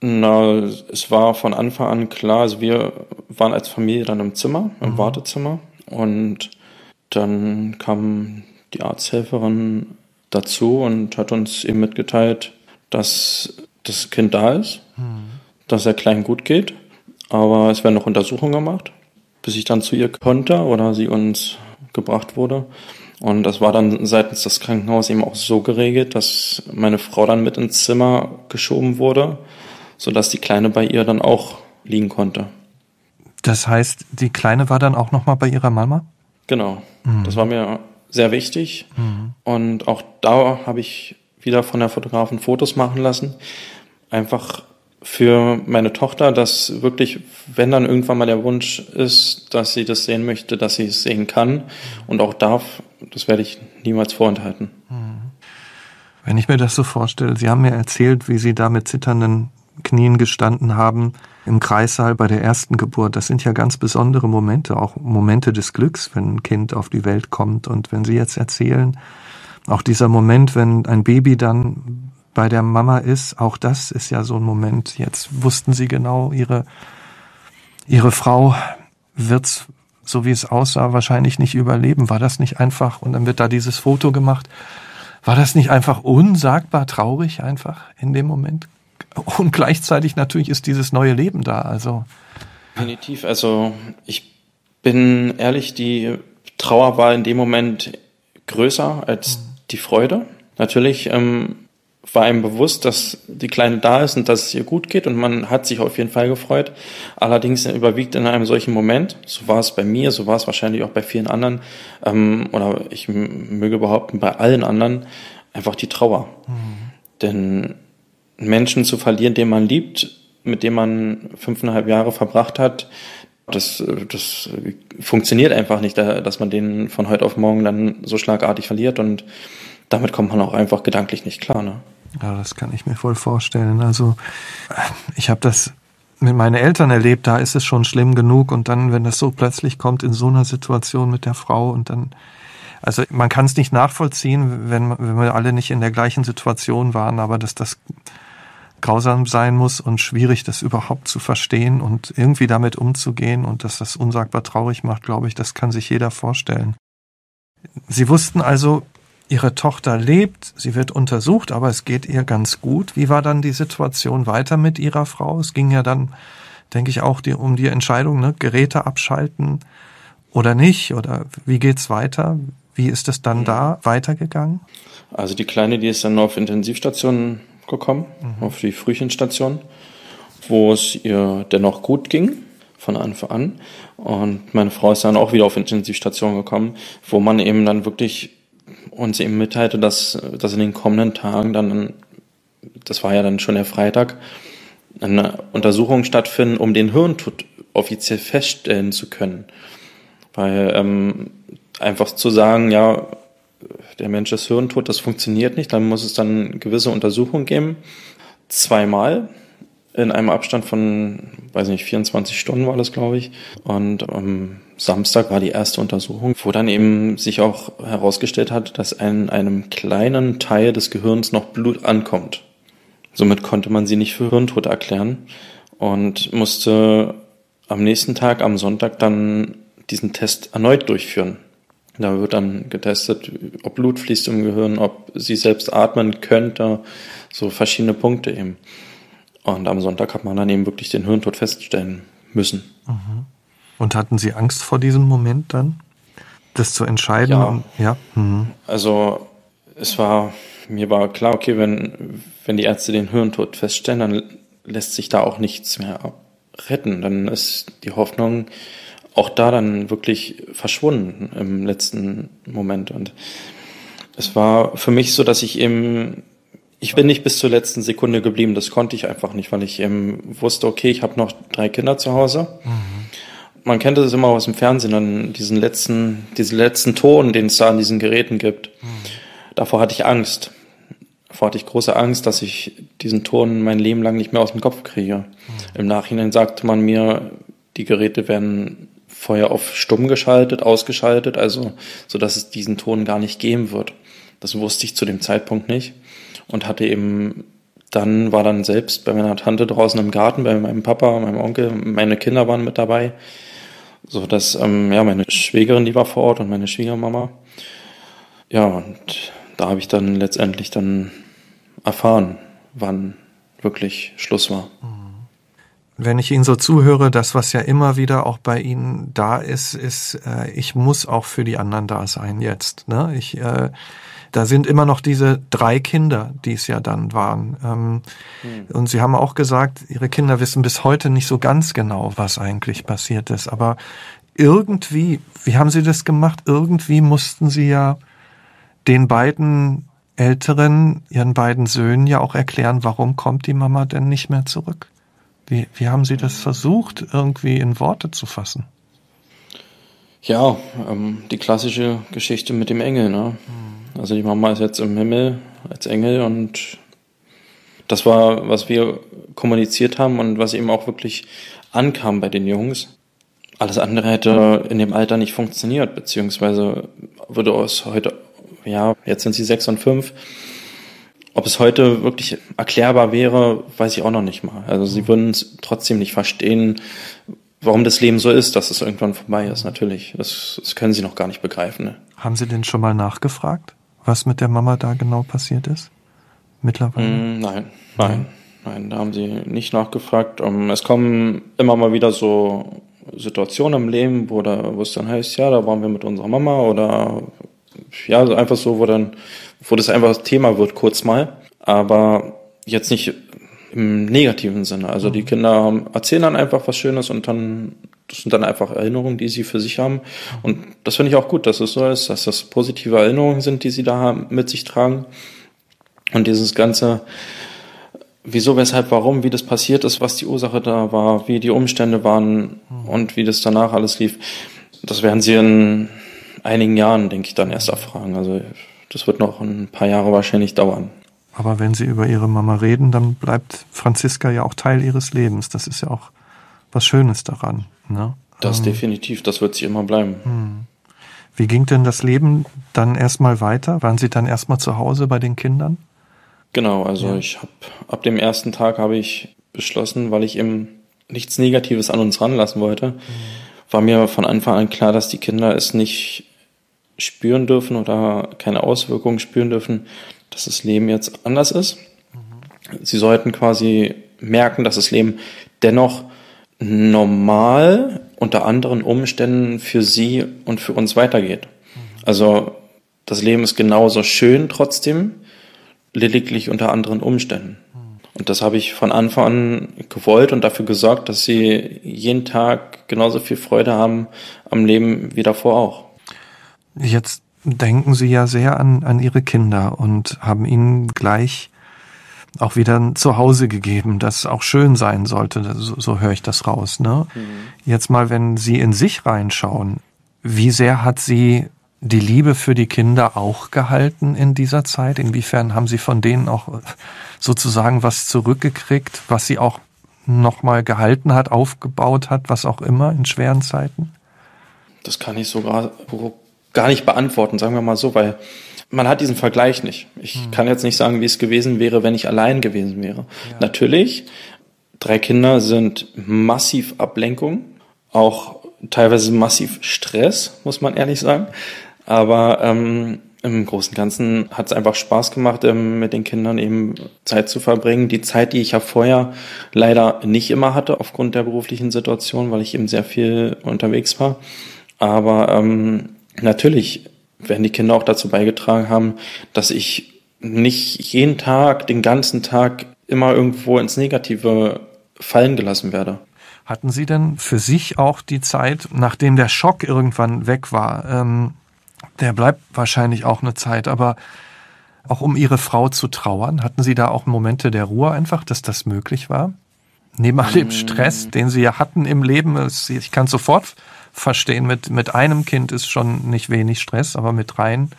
Na, es war von Anfang an klar. Also wir waren als Familie dann im Zimmer, im mhm. Wartezimmer und dann kam die Arzthelferin dazu und hat uns eben mitgeteilt, dass das Kind da ist, mhm. dass der Kleinen gut geht, aber es werden noch Untersuchungen gemacht, bis ich dann zu ihr konnte oder sie uns gebracht wurde. Und das war dann seitens des Krankenhauses eben auch so geregelt, dass meine Frau dann mit ins Zimmer geschoben wurde, sodass die Kleine bei ihr dann auch liegen konnte. Das heißt, die Kleine war dann auch nochmal bei ihrer Mama? Genau. Mhm. Das war mir sehr wichtig. Mhm. Und auch da habe ich wieder von der Fotografen Fotos machen lassen. Einfach für meine Tochter, dass wirklich, wenn dann irgendwann mal der Wunsch ist, dass sie das sehen möchte, dass sie es sehen kann und auch darf, das werde ich niemals vorenthalten. Mhm. Wenn ich mir das so vorstelle, Sie haben mir erzählt, wie Sie da mit zitternden Knien gestanden haben im Kreissaal bei der ersten Geburt. Das sind ja ganz besondere Momente, auch Momente des Glücks, wenn ein Kind auf die Welt kommt. Und wenn Sie jetzt erzählen, auch dieser Moment, wenn ein Baby dann bei der Mama ist, auch das ist ja so ein Moment. Jetzt wussten Sie genau, Ihre, Ihre Frau wird's, so wie es aussah, wahrscheinlich nicht überleben. War das nicht einfach, und dann wird da dieses Foto gemacht, war das nicht einfach unsagbar traurig einfach in dem Moment? Und gleichzeitig natürlich ist dieses neue Leben da. Also definitiv. Also ich bin ehrlich, die Trauer war in dem Moment größer als mhm. die Freude. Natürlich ähm, war einem bewusst, dass die Kleine da ist und dass es ihr gut geht und man hat sich auf jeden Fall gefreut. Allerdings überwiegt in einem solchen Moment, so war es bei mir, so war es wahrscheinlich auch bei vielen anderen, ähm, oder ich möge behaupten, bei allen anderen, einfach die Trauer. Mhm. Denn Menschen zu verlieren, den man liebt, mit dem man fünfeinhalb Jahre verbracht hat, das, das funktioniert einfach nicht, dass man den von heute auf morgen dann so schlagartig verliert und damit kommt man auch einfach gedanklich nicht klar. Ne? Ja, das kann ich mir voll vorstellen. Also ich habe das mit meinen Eltern erlebt, da ist es schon schlimm genug und dann, wenn das so plötzlich kommt in so einer Situation mit der Frau und dann, also man kann es nicht nachvollziehen, wenn, wenn wir alle nicht in der gleichen Situation waren, aber dass das grausam sein muss und schwierig, das überhaupt zu verstehen und irgendwie damit umzugehen und dass das unsagbar traurig macht, glaube ich, das kann sich jeder vorstellen. Sie wussten also, Ihre Tochter lebt, sie wird untersucht, aber es geht ihr ganz gut. Wie war dann die Situation weiter mit Ihrer Frau? Es ging ja dann, denke ich, auch die, um die Entscheidung, ne, Geräte abschalten oder nicht? Oder wie geht's weiter? Wie ist es dann da weitergegangen? Also die Kleine, die ist dann auf Intensivstationen gekommen, mhm. auf die Frühchenstation, wo es ihr dennoch gut ging von Anfang an. Und meine Frau ist dann auch wieder auf Intensivstation gekommen, wo man eben dann wirklich sie ihm mitteilte, dass, dass in den kommenden Tagen dann, das war ja dann schon der Freitag, eine Untersuchung stattfinden, um den Hirntod offiziell feststellen zu können. Weil ähm, einfach zu sagen, ja, der Mensch ist hirntot, das funktioniert nicht, dann muss es dann gewisse Untersuchungen geben. Zweimal in einem Abstand von, weiß nicht, 24 Stunden war das, glaube ich. Und am Samstag war die erste Untersuchung, wo dann eben sich auch herausgestellt hat, dass in einem kleinen Teil des Gehirns noch Blut ankommt. Somit konnte man sie nicht für Hirntod erklären und musste am nächsten Tag, am Sonntag, dann diesen Test erneut durchführen. Da wird dann getestet, ob Blut fließt im Gehirn, ob sie selbst atmen könnte, so verschiedene Punkte eben. Und am Sonntag hat man dann eben wirklich den Hirntod feststellen müssen. Mhm. Und hatten Sie Angst vor diesem Moment dann, das zu entscheiden? Ja. Und, ja. Mhm. Also es war, mir war klar, okay, wenn, wenn die Ärzte den Hirntod feststellen, dann lässt sich da auch nichts mehr retten. Dann ist die Hoffnung auch da dann wirklich verschwunden im letzten Moment. Und es war für mich so, dass ich eben ich bin nicht bis zur letzten Sekunde geblieben. Das konnte ich einfach nicht, weil ich eben wusste, okay, ich habe noch drei Kinder zu Hause. Mhm. Man kennt das immer aus dem Fernsehen, dann diesen letzten, diesen letzten Ton, den es da an diesen Geräten gibt. Mhm. Davor hatte ich Angst. Davor hatte ich große Angst, dass ich diesen Ton mein Leben lang nicht mehr aus dem Kopf kriege. Mhm. Im Nachhinein sagte man mir, die Geräte werden vorher auf stumm geschaltet, ausgeschaltet, also so dass es diesen Ton gar nicht geben wird. Das wusste ich zu dem Zeitpunkt nicht und hatte eben dann war dann selbst bei meiner Tante draußen im Garten, bei meinem Papa, meinem Onkel, meine Kinder waren mit dabei, so dass ähm, ja meine Schwägerin die war vor Ort und meine Schwiegermama. Ja und da habe ich dann letztendlich dann erfahren, wann wirklich Schluss war. Wenn ich Ihnen so zuhöre, das, was ja immer wieder auch bei Ihnen da ist, ist, äh, ich muss auch für die anderen da sein jetzt. Ne? Ich äh, da sind immer noch diese drei Kinder, die es ja dann waren. Ähm, mhm. Und Sie haben auch gesagt, Ihre Kinder wissen bis heute nicht so ganz genau, was eigentlich passiert ist. Aber irgendwie, wie haben Sie das gemacht? Irgendwie mussten Sie ja den beiden Älteren, Ihren beiden Söhnen ja auch erklären, warum kommt die Mama denn nicht mehr zurück? Wie, wie haben Sie das versucht, irgendwie in Worte zu fassen? Ja, ähm, die klassische Geschichte mit dem Engel. Ne? Mhm. Also die Mama ist jetzt im Himmel als Engel und das war, was wir kommuniziert haben und was eben auch wirklich ankam bei den Jungs. Alles andere hätte in dem Alter nicht funktioniert, beziehungsweise würde es heute, ja, jetzt sind sie sechs und fünf. Ob es heute wirklich erklärbar wäre, weiß ich auch noch nicht mal. Also sie würden es trotzdem nicht verstehen, warum das Leben so ist, dass es irgendwann vorbei ist, natürlich. Das, das können sie noch gar nicht begreifen. Ne? Haben Sie denn schon mal nachgefragt? was mit der Mama da genau passiert ist? Mittlerweile? Mm, nein, nein, nein, da haben sie nicht nachgefragt. Ähm, es kommen immer mal wieder so Situationen im Leben, wo, da, wo es dann heißt, ja, da waren wir mit unserer Mama oder ja, einfach so, wo dann, wo das einfach das Thema wird, kurz mal. Aber jetzt nicht im negativen Sinne. Also die mhm. Kinder erzählen dann einfach was Schönes und dann, das sind dann einfach Erinnerungen, die sie für sich haben. Und das finde ich auch gut, dass es so ist, dass das positive Erinnerungen sind, die sie da haben, mit sich tragen. Und dieses ganze, wieso, weshalb, warum, wie das passiert ist, was die Ursache da war, wie die Umstände waren mhm. und wie das danach alles lief, das werden sie in einigen Jahren, denke ich, dann erst erfragen. Also das wird noch ein paar Jahre wahrscheinlich dauern. Aber wenn Sie über Ihre Mama reden, dann bleibt Franziska ja auch Teil Ihres Lebens. Das ist ja auch was Schönes daran. Ne? Das ähm, definitiv, das wird sie immer bleiben. Hm. Wie ging denn das Leben dann erstmal weiter? Waren Sie dann erstmal zu Hause bei den Kindern? Genau, also ja. ich habe ab dem ersten Tag habe ich beschlossen, weil ich eben nichts Negatives an uns ranlassen wollte, mhm. war mir von Anfang an klar, dass die Kinder es nicht spüren dürfen oder keine Auswirkungen spüren dürfen, dass das Leben jetzt anders ist. Mhm. Sie sollten quasi merken, dass das Leben dennoch normal unter anderen Umständen für sie und für uns weitergeht. Mhm. Also das Leben ist genauso schön trotzdem, lediglich unter anderen Umständen. Und das habe ich von Anfang an gewollt und dafür gesorgt, dass sie jeden Tag genauso viel Freude haben am Leben wie davor auch. Jetzt denken Sie ja sehr an, an Ihre Kinder und haben ihnen gleich auch wieder ein Zuhause gegeben, das auch schön sein sollte. So, so höre ich das raus. Ne? Mhm. Jetzt mal, wenn Sie in sich reinschauen, wie sehr hat Sie die Liebe für die Kinder auch gehalten in dieser Zeit? Inwiefern haben Sie von denen auch sozusagen was zurückgekriegt, was Sie auch nochmal gehalten hat, aufgebaut hat, was auch immer in schweren Zeiten? Das kann ich sogar gar nicht beantworten, sagen wir mal so, weil man hat diesen Vergleich nicht. Ich hm. kann jetzt nicht sagen, wie es gewesen wäre, wenn ich allein gewesen wäre. Ja. Natürlich, drei Kinder sind massiv Ablenkung, auch teilweise massiv Stress, muss man ehrlich sagen. Aber ähm, im Großen und Ganzen hat es einfach Spaß gemacht, ähm, mit den Kindern eben Zeit zu verbringen. Die Zeit, die ich ja vorher leider nicht immer hatte, aufgrund der beruflichen Situation, weil ich eben sehr viel unterwegs war. Aber ähm, natürlich werden die Kinder auch dazu beigetragen haben, dass ich nicht jeden Tag, den ganzen Tag immer irgendwo ins Negative fallen gelassen werde. Hatten Sie denn für sich auch die Zeit, nachdem der Schock irgendwann weg war, ähm, der bleibt wahrscheinlich auch eine Zeit, aber auch um Ihre Frau zu trauern, hatten Sie da auch Momente der Ruhe einfach, dass das möglich war? Neben all dem Stress, den Sie ja hatten im Leben, ich kann sofort verstehen. Mit, mit einem Kind ist schon nicht wenig Stress, aber mit dreien.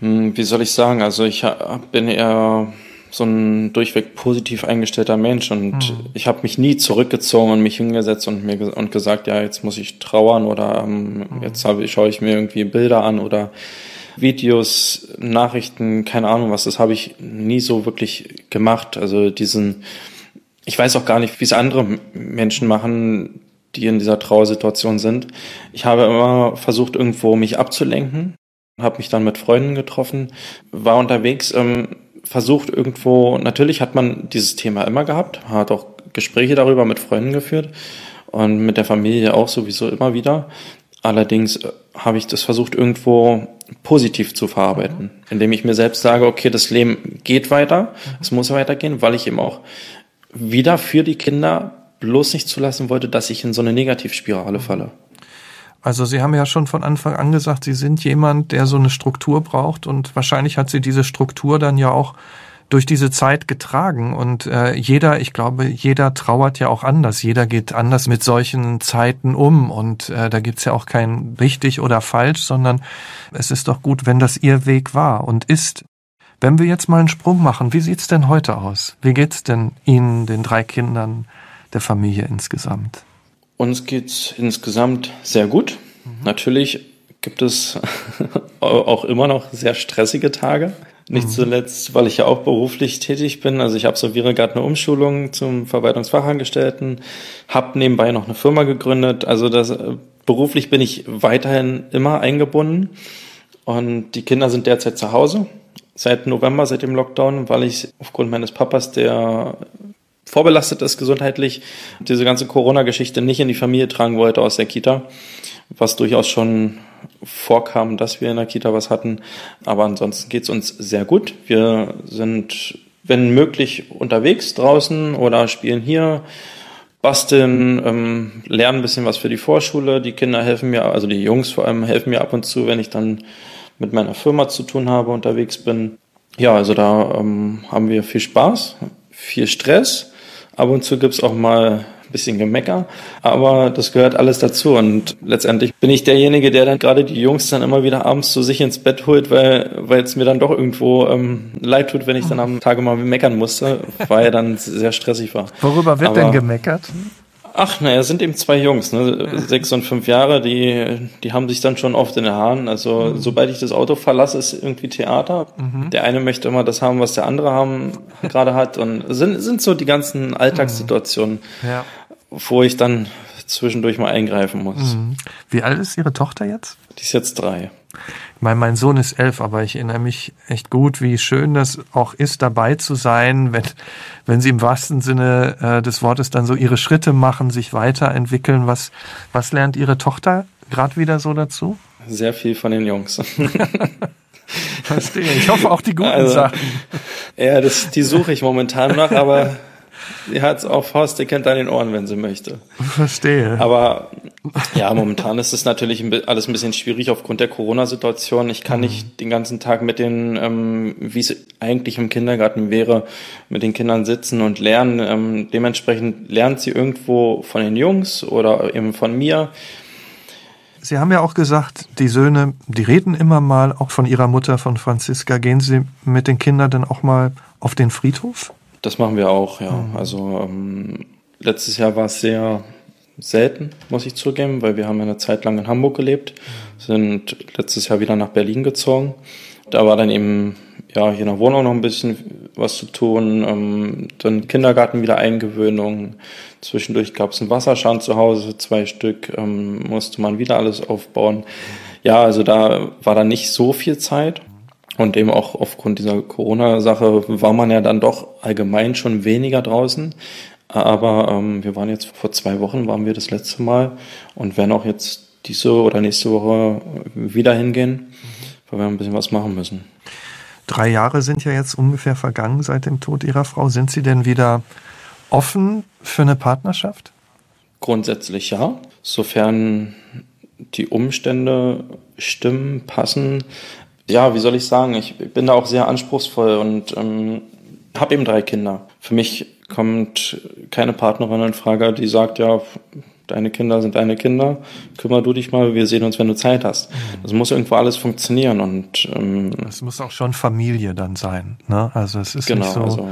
Hm, wie soll ich sagen? Also ich bin eher so ein durchweg positiv eingestellter Mensch und mhm. ich habe mich nie zurückgezogen und mich hingesetzt und mir und gesagt, ja, jetzt muss ich trauern oder ähm, mhm. jetzt habe, schaue ich mir irgendwie Bilder an oder Videos, Nachrichten, keine Ahnung was, das habe ich nie so wirklich gemacht. Also diesen, ich weiß auch gar nicht, wie es andere Menschen machen, die in dieser Trauersituation sind. Ich habe immer versucht, irgendwo mich abzulenken, habe mich dann mit Freunden getroffen, war unterwegs, ähm, versucht irgendwo, natürlich hat man dieses Thema immer gehabt, hat auch Gespräche darüber mit Freunden geführt und mit der Familie auch sowieso immer wieder. Allerdings äh, habe ich das versucht, irgendwo positiv zu verarbeiten, indem ich mir selbst sage, okay, das Leben geht weiter, es muss weitergehen, weil ich eben auch wieder für die Kinder bloß nicht zulassen wollte, dass ich in so eine Negativspirale falle. Also Sie haben ja schon von Anfang an gesagt, Sie sind jemand, der so eine Struktur braucht und wahrscheinlich hat Sie diese Struktur dann ja auch durch diese Zeit getragen und äh, jeder, ich glaube, jeder trauert ja auch anders, jeder geht anders mit solchen Zeiten um und äh, da gibt's ja auch kein richtig oder falsch, sondern es ist doch gut, wenn das Ihr Weg war und ist. Wenn wir jetzt mal einen Sprung machen, wie sieht's denn heute aus? Wie geht's denn Ihnen, den drei Kindern, der Familie insgesamt? Uns geht's insgesamt sehr gut. Mhm. Natürlich gibt es auch immer noch sehr stressige Tage. Nicht mhm. zuletzt, weil ich ja auch beruflich tätig bin. Also ich absolviere gerade eine Umschulung zum Verwaltungsfachangestellten, habe nebenbei noch eine Firma gegründet. Also das, äh, beruflich bin ich weiterhin immer eingebunden. Und die Kinder sind derzeit zu Hause seit November, seit dem Lockdown, weil ich aufgrund meines Papas, der vorbelastet ist gesundheitlich, diese ganze Corona-Geschichte nicht in die Familie tragen wollte aus der Kita, was durchaus schon vorkam, dass wir in der Kita was hatten. Aber ansonsten geht's uns sehr gut. Wir sind, wenn möglich, unterwegs draußen oder spielen hier, basteln, ähm, lernen ein bisschen was für die Vorschule. Die Kinder helfen mir, also die Jungs vor allem helfen mir ab und zu, wenn ich dann mit meiner Firma zu tun habe, unterwegs bin. Ja, also da ähm, haben wir viel Spaß, viel Stress Ab und zu gibt's auch mal ein bisschen Gemecker, aber das gehört alles dazu. Und letztendlich bin ich derjenige, der dann gerade die Jungs dann immer wieder abends zu sich ins Bett holt, weil weil es mir dann doch irgendwo ähm, leid tut, wenn ich dann am Tage mal meckern musste, weil er dann sehr stressig war. Worüber wird aber, denn gemeckert? Ach, naja, sind eben zwei Jungs, ne? sechs und fünf Jahre, die, die haben sich dann schon oft in den Haaren. Also, mhm. sobald ich das Auto verlasse, ist irgendwie Theater. Mhm. Der eine möchte immer das haben, was der andere haben, gerade hat. Und sind, sind so die ganzen Alltagssituationen, mhm. ja. wo ich dann zwischendurch mal eingreifen muss. Mhm. Wie alt ist Ihre Tochter jetzt? Die ist jetzt drei. Ich meine, mein Sohn ist elf, aber ich erinnere mich echt gut, wie schön das auch ist, dabei zu sein, wenn, wenn sie im wahrsten Sinne äh, des Wortes dann so ihre Schritte machen, sich weiterentwickeln. Was, was lernt Ihre Tochter gerade wieder so dazu? Sehr viel von den Jungs. Verstehe. Ich hoffe auch die guten also, Sachen. Ja, das, die suche ich momentan noch, aber sie hat's auf Faust, die kennt an den Ohren, wenn sie möchte. Verstehe. Aber ja, momentan ist es natürlich alles ein bisschen schwierig aufgrund der Corona-Situation. Ich kann mhm. nicht den ganzen Tag mit den, ähm, wie es eigentlich im Kindergarten wäre, mit den Kindern sitzen und lernen. Ähm, dementsprechend lernt sie irgendwo von den Jungs oder eben von mir. Sie haben ja auch gesagt, die Söhne, die reden immer mal, auch von ihrer Mutter, von Franziska. Gehen Sie mit den Kindern dann auch mal auf den Friedhof? Das machen wir auch, ja. Mhm. Also ähm, letztes Jahr war es sehr selten, muss ich zugeben, weil wir haben eine Zeit lang in Hamburg gelebt, sind letztes Jahr wieder nach Berlin gezogen. Da war dann eben ja hier in der Wohnung noch ein bisschen was zu tun, ähm, dann Kindergarten wieder Eingewöhnung. Zwischendurch gab es einen Wasserschand zu Hause, zwei Stück, ähm, musste man wieder alles aufbauen. Ja, also da war dann nicht so viel Zeit. Und eben auch aufgrund dieser Corona-Sache war man ja dann doch allgemein schon weniger draußen. Aber ähm, wir waren jetzt vor zwei Wochen, waren wir das letzte Mal und werden auch jetzt diese oder nächste Woche wieder hingehen, weil wir ein bisschen was machen müssen. Drei Jahre sind ja jetzt ungefähr vergangen seit dem Tod Ihrer Frau. Sind Sie denn wieder offen für eine Partnerschaft? Grundsätzlich ja, sofern die Umstände stimmen, passen. Ja, wie soll ich sagen, ich bin da auch sehr anspruchsvoll und ähm, habe eben drei Kinder. Für mich kommt keine Partnerin in Frage, die sagt, ja, deine Kinder sind deine Kinder, kümmer du dich mal, wir sehen uns, wenn du Zeit hast. Mhm. Das muss irgendwo alles funktionieren und ähm, es muss auch schon Familie dann sein. Ne? Also es ist genau, nicht so, also,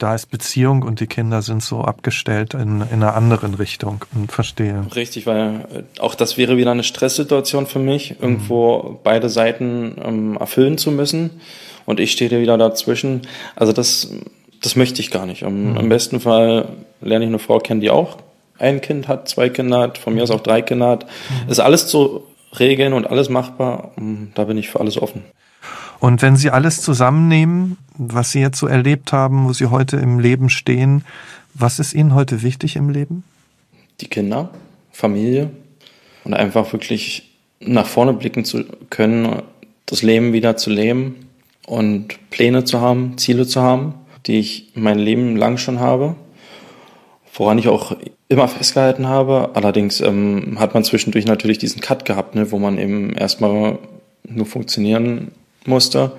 da ist Beziehung und die Kinder sind so abgestellt in, in einer anderen Richtung. Und verstehe. Richtig, weil äh, auch das wäre wieder eine Stresssituation für mich, irgendwo mhm. beide Seiten ähm, erfüllen zu müssen und ich stehe wieder dazwischen. Also das das möchte ich gar nicht. Am, mhm. am besten Fall lerne ich eine Frau kennen, die auch ein Kind hat, zwei Kinder hat, von mir aus auch drei Kinder hat. Mhm. Ist alles zu regeln und alles machbar. Da bin ich für alles offen. Und wenn Sie alles zusammennehmen, was Sie jetzt so erlebt haben, wo Sie heute im Leben stehen, was ist Ihnen heute wichtig im Leben? Die Kinder, Familie und einfach wirklich nach vorne blicken zu können, das Leben wieder zu leben und Pläne zu haben, Ziele zu haben die ich mein Leben lang schon habe, woran ich auch immer festgehalten habe. Allerdings ähm, hat man zwischendurch natürlich diesen Cut gehabt, ne, wo man eben erstmal nur funktionieren musste,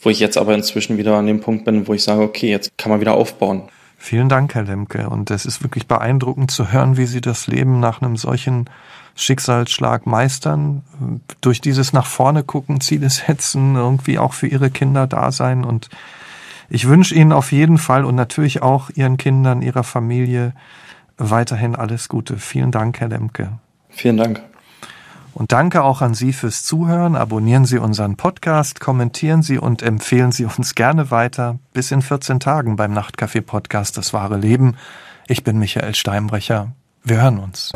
wo ich jetzt aber inzwischen wieder an dem Punkt bin, wo ich sage, okay, jetzt kann man wieder aufbauen. Vielen Dank, Herr Lemke. Und es ist wirklich beeindruckend zu hören, wie Sie das Leben nach einem solchen Schicksalsschlag meistern, durch dieses nach vorne gucken, Ziele setzen, irgendwie auch für Ihre Kinder da sein und ich wünsche Ihnen auf jeden Fall und natürlich auch Ihren Kindern, Ihrer Familie weiterhin alles Gute. Vielen Dank, Herr Lemke. Vielen Dank. Und danke auch an Sie fürs Zuhören. Abonnieren Sie unseren Podcast, kommentieren Sie und empfehlen Sie uns gerne weiter. Bis in 14 Tagen beim Nachtcafé Podcast Das wahre Leben. Ich bin Michael Steinbrecher. Wir hören uns.